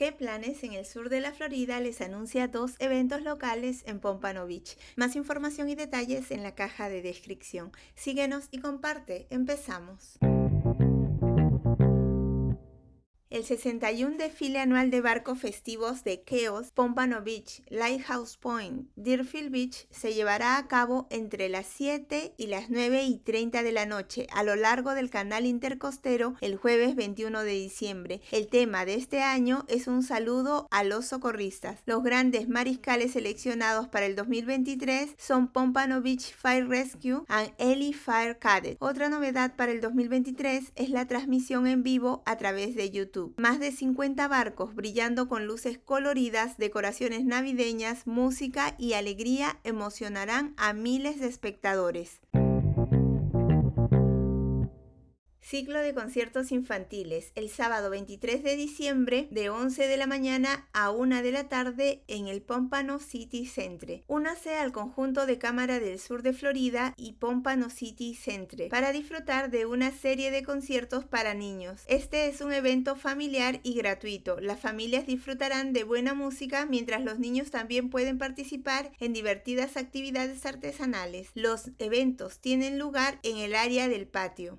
¿Qué planes en el sur de la Florida les anuncia dos eventos locales en Pompano Beach? Más información y detalles en la caja de descripción. Síguenos y comparte. Empezamos. El 61 desfile anual de barcos festivos de Keos, Pompano Beach, Lighthouse Point, Deerfield Beach se llevará a cabo entre las 7 y las 9 y 30 de la noche a lo largo del canal intercostero el jueves 21 de diciembre. El tema de este año es un saludo a los socorristas. Los grandes mariscales seleccionados para el 2023 son Pompano Beach Fire Rescue and Ellie Fire Cadet. Otra novedad para el 2023 es la transmisión en vivo a través de YouTube. Más de 50 barcos brillando con luces coloridas, decoraciones navideñas, música y alegría emocionarán a miles de espectadores. Ciclo de conciertos infantiles el sábado 23 de diciembre de 11 de la mañana a 1 de la tarde en el Pompano City Centre. Únase al conjunto de Cámara del Sur de Florida y Pompano City Centre para disfrutar de una serie de conciertos para niños. Este es un evento familiar y gratuito. Las familias disfrutarán de buena música mientras los niños también pueden participar en divertidas actividades artesanales. Los eventos tienen lugar en el área del patio.